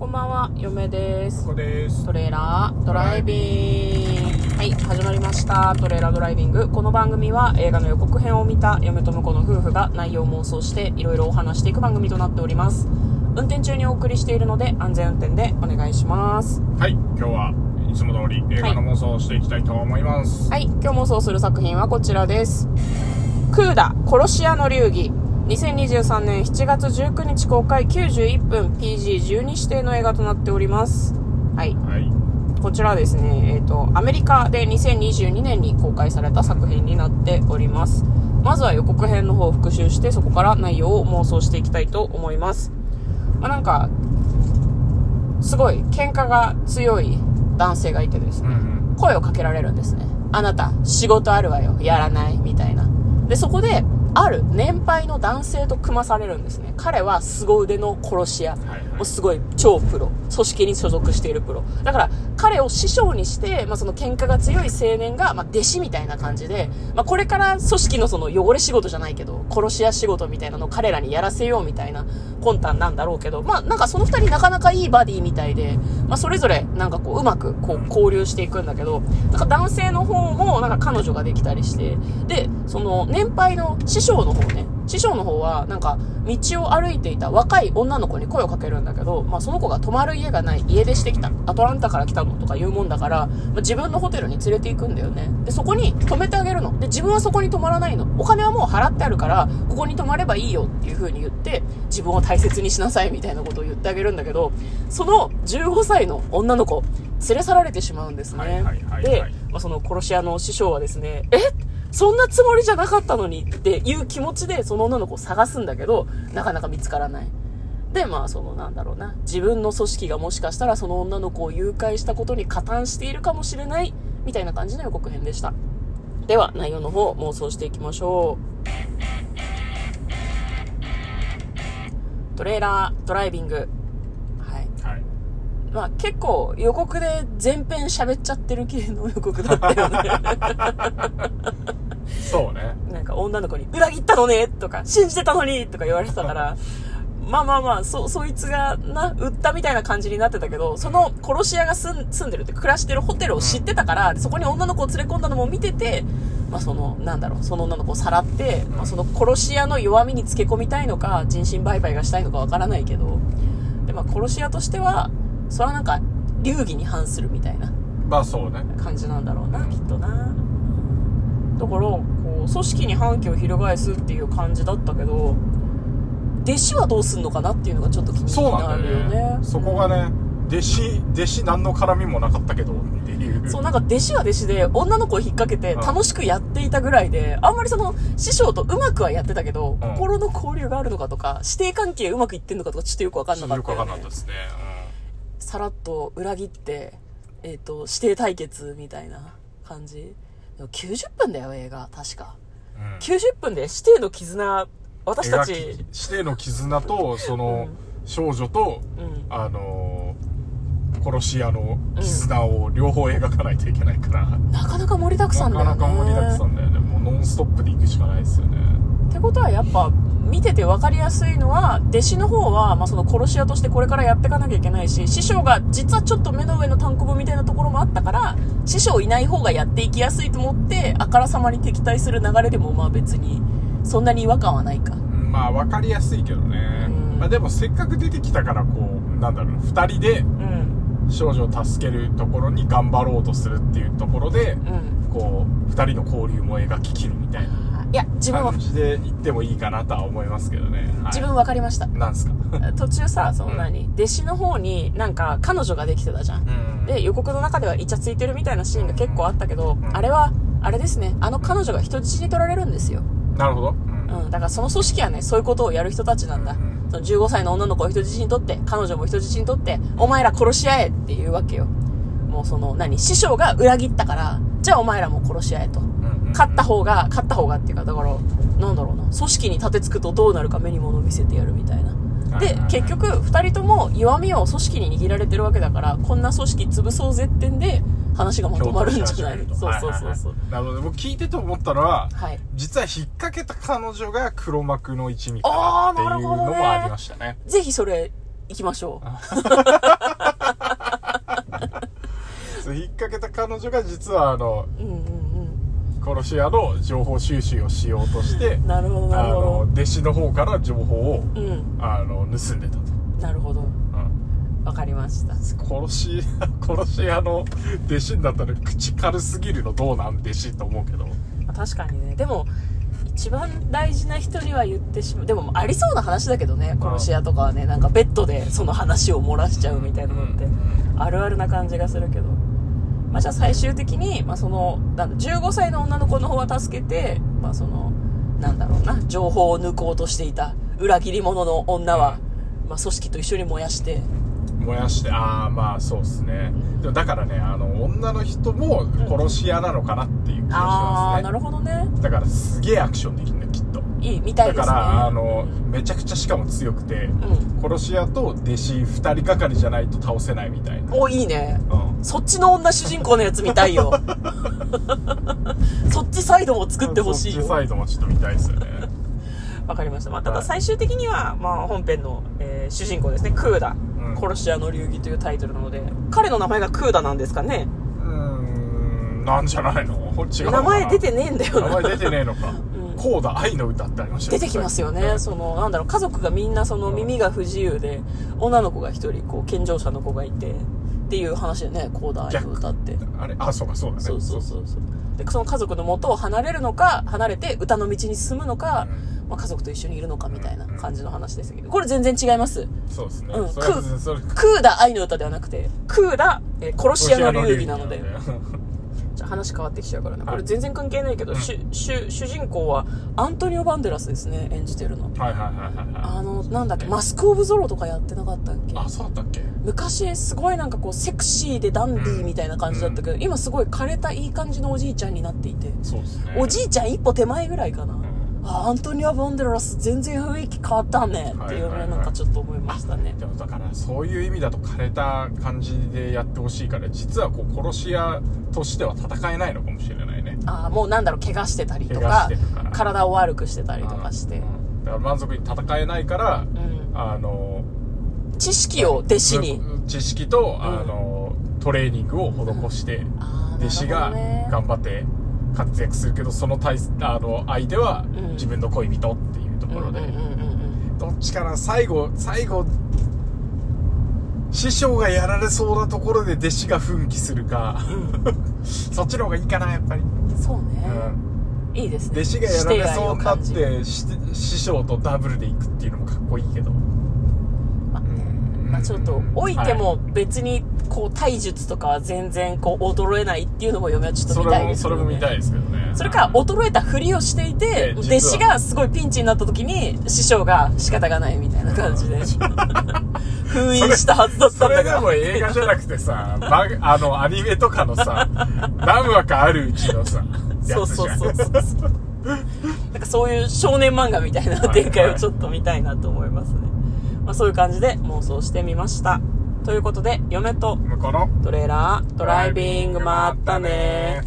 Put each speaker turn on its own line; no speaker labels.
こんばんは、嫁です。
ここです。
トレーラードライビング。はい、始まりました。トレーラードライビング。この番組は映画の予告編を見た嫁と婿の夫婦が内容を妄想していろいろお話していく番組となっております。運転中にお送りしているので安全運転でお願いします。
はい、今日はいつも通り映画の妄想をしていきたいと思います。
はい、今日妄想する作品はこちらです。クーダ、殺し屋の流儀。2023年7月19日公開91分 PG12 指定の映画となっております。はい。
はい。
こちらはですね、えっ、と、アメリカで2022年に公開された作品になっております。まずは予告編の方を復習して、そこから内容を妄想していきたいと思います。まあ、なんか、すごい喧嘩が強い男性がいてですね、
うん
声をかけられるんですね。あなた、仕事あるわよ、やらない、みたいな。で、そこで、ある年配の男性と組まされるんですね。彼は凄腕の殺し屋。
はいはい
もうすごい超プロ。組織に所属しているプロ。だから、彼を師匠にして、まあ、その喧嘩が強い青年が、まあ、弟子みたいな感じで、まあ、これから組織のその汚れ仕事じゃないけど、殺し屋仕事みたいなのを彼らにやらせようみたいな魂胆なんだろうけど、まあ、なんかその二人なかなかいいバディみたいで、まあ、それぞれなんかこう、うまくこう、交流していくんだけど、なんか男性の方もなんか彼女ができたりして、で、その年配の師匠の方ね、師匠の方はなんか道を歩いていた若い女の子に声をかけるんだけど、まあ、その子が泊まる家がない家出してきた。アトランタから来たのとか言うもんだから、まあ、自分のホテルに連れて行くんだよね。でそこに泊めてあげるの。で自分はそこに泊まらないの。お金はもう払ってあるからここに泊まればいいよっていう風に言って自分を大切にしなさいみたいなことを言ってあげるんだけどその15歳の女の子連れ去られてしまうんですね、
はいはいはいはい
で、まあ、その殺し屋の師匠はですねえそんなつもりじゃなかったのにっていう気持ちでその女の子を探すんだけど、なかなか見つからない。で、まあ、そのなんだろうな、自分の組織がもしかしたらその女の子を誘拐したことに加担しているかもしれない、みたいな感じの予告編でした。では、内容の方、妄想していきましょう。トレーラードライビング。はい。
はい。
まあ結構予告で全編喋っちゃってる系の予告だったよね。
そうね。
なんか女の子に裏切ったのねとか信じてたのにとか言われてたから、まあまあまあ、そ、そいつがな、売ったみたいな感じになってたけど、その殺し屋が住ん住んでるって暮らしてるホテルを知ってたから、そこに女の子を連れ込んだのも見てて、まあその、なんだろう、その女の子をさらって、まあその殺し屋の弱みにつけ込みたいのか、人身売買がしたいのかわからないけど、で、まあ殺し屋としては、それはなんか、流儀に反するみたいな。
まあそうね。
感じなんだろうなきっとなだからこう組織に反旗を翻すっていう感じだったけど弟子はどうすんのかなっていうのがちょっと気に
そうなんだ
なるよ
よ
ね
ね。そこがね、弟子、弟子何の絡みもなかったけどっていう。
そうなんか弟子は弟子で女の子を引っ掛けて
うん
楽しくやっていたぐらいで、あんまりその師匠とうまくはやってたけど、
うん
心の交流があるのかとか師弟関係うまくいってんのかとかちょっとよくわかんなかったよ、ね、
わかんなかったですね。
さらっと裏切って、えっ、と、指定対決みたいな感じ。でも90分だよ、映画、確か。
うん。うん
90分で指定の絆、私た
描
ち、
き指定の絆と、その、少女と、
うん。
あのー殺し屋の絆を両方描かないといけないから、
なかなか盛りだくさんだよね。
なかなか盛りだくさんだよね。もうノンストップで行くしかないですよね。
ってことはやっぱ、見てて分かりやすいのは、弟子の方は、まあ、その殺し屋としてこれからやっていかなきゃいけないし、師匠が実はちょっと目の上の単行部みたいなところもあったから、師匠いない方がやっていきやすいと思って、あからさまに敵対する流れでもまあ別に、そんなに違和感はないか。
うんまあ分かりやすいけどね、
うん
まあ、でもせっかく出てきたからこうなんだろう2人で
うん。
少女を助けるところに頑張ろうとするっていうところで、
うん。
こう2人の交流も描ききるみたいない
や、自分は
感、じで行ってもいいかなとは思いますけどね、はい、
自分分かりました。
なんすか？
途中さ、その
うん。
何、弟子の方になんか彼女ができてたじゃん。
うん。
で、予告の中ではイチャついてるみたいなシーンが結構あったけど、
ん。
あれは、あれですね、あの彼女が人質に取られるんですよ。
なるほど、うん。
うん、だからその組織はね、そういうことをやる人たちなんだ。
うん
その15歳の女の子を人質に取って、彼女も人質に取って、お前ら殺し合えっていうわけよ。もうその、何、師匠が裏切ったから、じゃあお前らも殺し合えと。
うんうん
勝った方が、勝った方がっていうか、だから、なんだろうな、組織に立てつくとどうなるか目に物見せてやるみたいな。で結局、二人とも弱みを組織に握られてるわけだから、こんな組織潰そうぜってんで、話がまとまるんじゃないそうそうそうそう。
はいはいはい。なるほど。僕聞いてて思ったのは
はい。
実は引っ掛けた彼女が黒幕の一味かなっていうのもありましたね。
ぜひそれ、行きましょ
そう引っ掛けた彼女が実はあの
う。うんうん
殺し屋の情報収集をしようとして
うん。なるほど、な
あ
るほ
の弟子の方から情報を
ど。うん。
あの盗んでたと、
なるほど。
うん
わかりました。
殺し殺し屋の弟子になったら口軽すぎるのどうなん弟子と思うけど
まあ確かにね。でも、一番大事な人には言ってしまう。でも、ありそうな話だけどね、殺し屋とかはね、なんかベッドでその話を漏らしちゃうみたいなのって、あるあるな感じがするけど。まあ、じゃあ最終的に、まあ、その、なんだ、15歳の女の子の方は助けて、まあ、その、なんだろうな、情報を抜こうとしていた裏切り者の女は、まあ、組織と一緒に燃やして、
燃やしてああまあそうっすね。でもだからねあの女の人も殺し屋なのかなっていう気がし
ああ、
ますね。
なるほどね。
だからすげえアクションできるんだよきっと
いい、見たいですね。
だからあのめちゃくちゃしかも強くて、
うん。
殺し屋と弟子2人がかりじゃないと倒せないみたいな
お、いいね。
うん
そっちの女主人公のやつ見たいよ。そっちサイドも作ってほしいよ。
そっちサイドもちょっと見たいですよね
わかりました。まあ、ただ
はい
最終的には、まあ、本編の、えー主人公ですね、クーダ。
うん
殺し屋の流儀というタイトルなので、彼の名前がクーダなんですかね
うーんなんじゃないの？違う
名前出てねえんだよな。
名前出てねえのか
うん
コーダ愛の歌ってありました
出てきますよね。その、なんだろう、家族がみんなその耳が不自由で、女の子が一人、こう、健常者の子がいて、っていう話でね、コーダ愛の歌って。
あれ？あそうかそうだね。
そうそうそうそう。で、その家族の元を離れるのか、離れて歌の道に進むのか、まあ、家族と一緒にいるのかみたいな感じの話ですけど、これ全然違います。
そうですね、
うん。クーダ愛の歌ではなくて、クーダ、えー殺し屋の流儀なので。話変わってきちゃうからね。
はい。
これ全然関係ないけど、主主主人公はアントニオ・バンデラスですね、演じてるの。
はいはいはいはいは
あの、なんだっけ、マスク・オブ・ゾロとかやってなかったっけ？
いあそうだったっけ？
昔すごいなんかこうセクシーでダンディーみたいな感じだったけど、今すごい枯れたいい感じのおじいちゃんになっていて、
そうですね。
おじいちゃん一歩手前ぐらいかな。アントニオ・バンデラス全然雰囲気変わったね。っていうのをなんかちょっと思いましたね。
でもだからそういう意味だと枯れた感じでやってほしいから実はこう殺し屋としては戦えないのかもしれないね。
ああ、もうなんだろう、怪我してたりとか体を悪くしてたりとかして。
う、ん。だから満足に戦えないから、
うん。
あの
知識を弟子に。
む知識と、あのトレーニングを施して、弟子が頑張って活躍するけどその対あの相手は
うん。
自分の恋人っていうところで、
うんうんうんうん
どっちかな最後最後師匠がやられそうなところで弟子が奮起するか、そっちの方がいいかなやっぱり、
うんそうね。
うん。
いいですね。
弟子がやられそうになってし師匠とダブルで行くっていうのもかっこいいけど
まあちょっと、置いても別に、こう、体術とかは全然、こう、衰えないっていうのも嫁はちょっと
そ
見たいですけど、ね。
も見たいですけどね
それか、衰えたふりをしていて
え、
弟子がすごいピンチになった時に、師匠が仕方がないみたいな感じで、封印したはずだった
そ
んだが
れでも。映画じゃなくてさ、あの、アニメとかのさ、何話かあるうちのさ、や
そう。そうそうそう。なんかそういう少年漫画みたいな展開をちょっと見たいなと思いますね。まあそういう感じで妄想してみました。ということで、嫁と
向こうの
トレーラードライビングまったね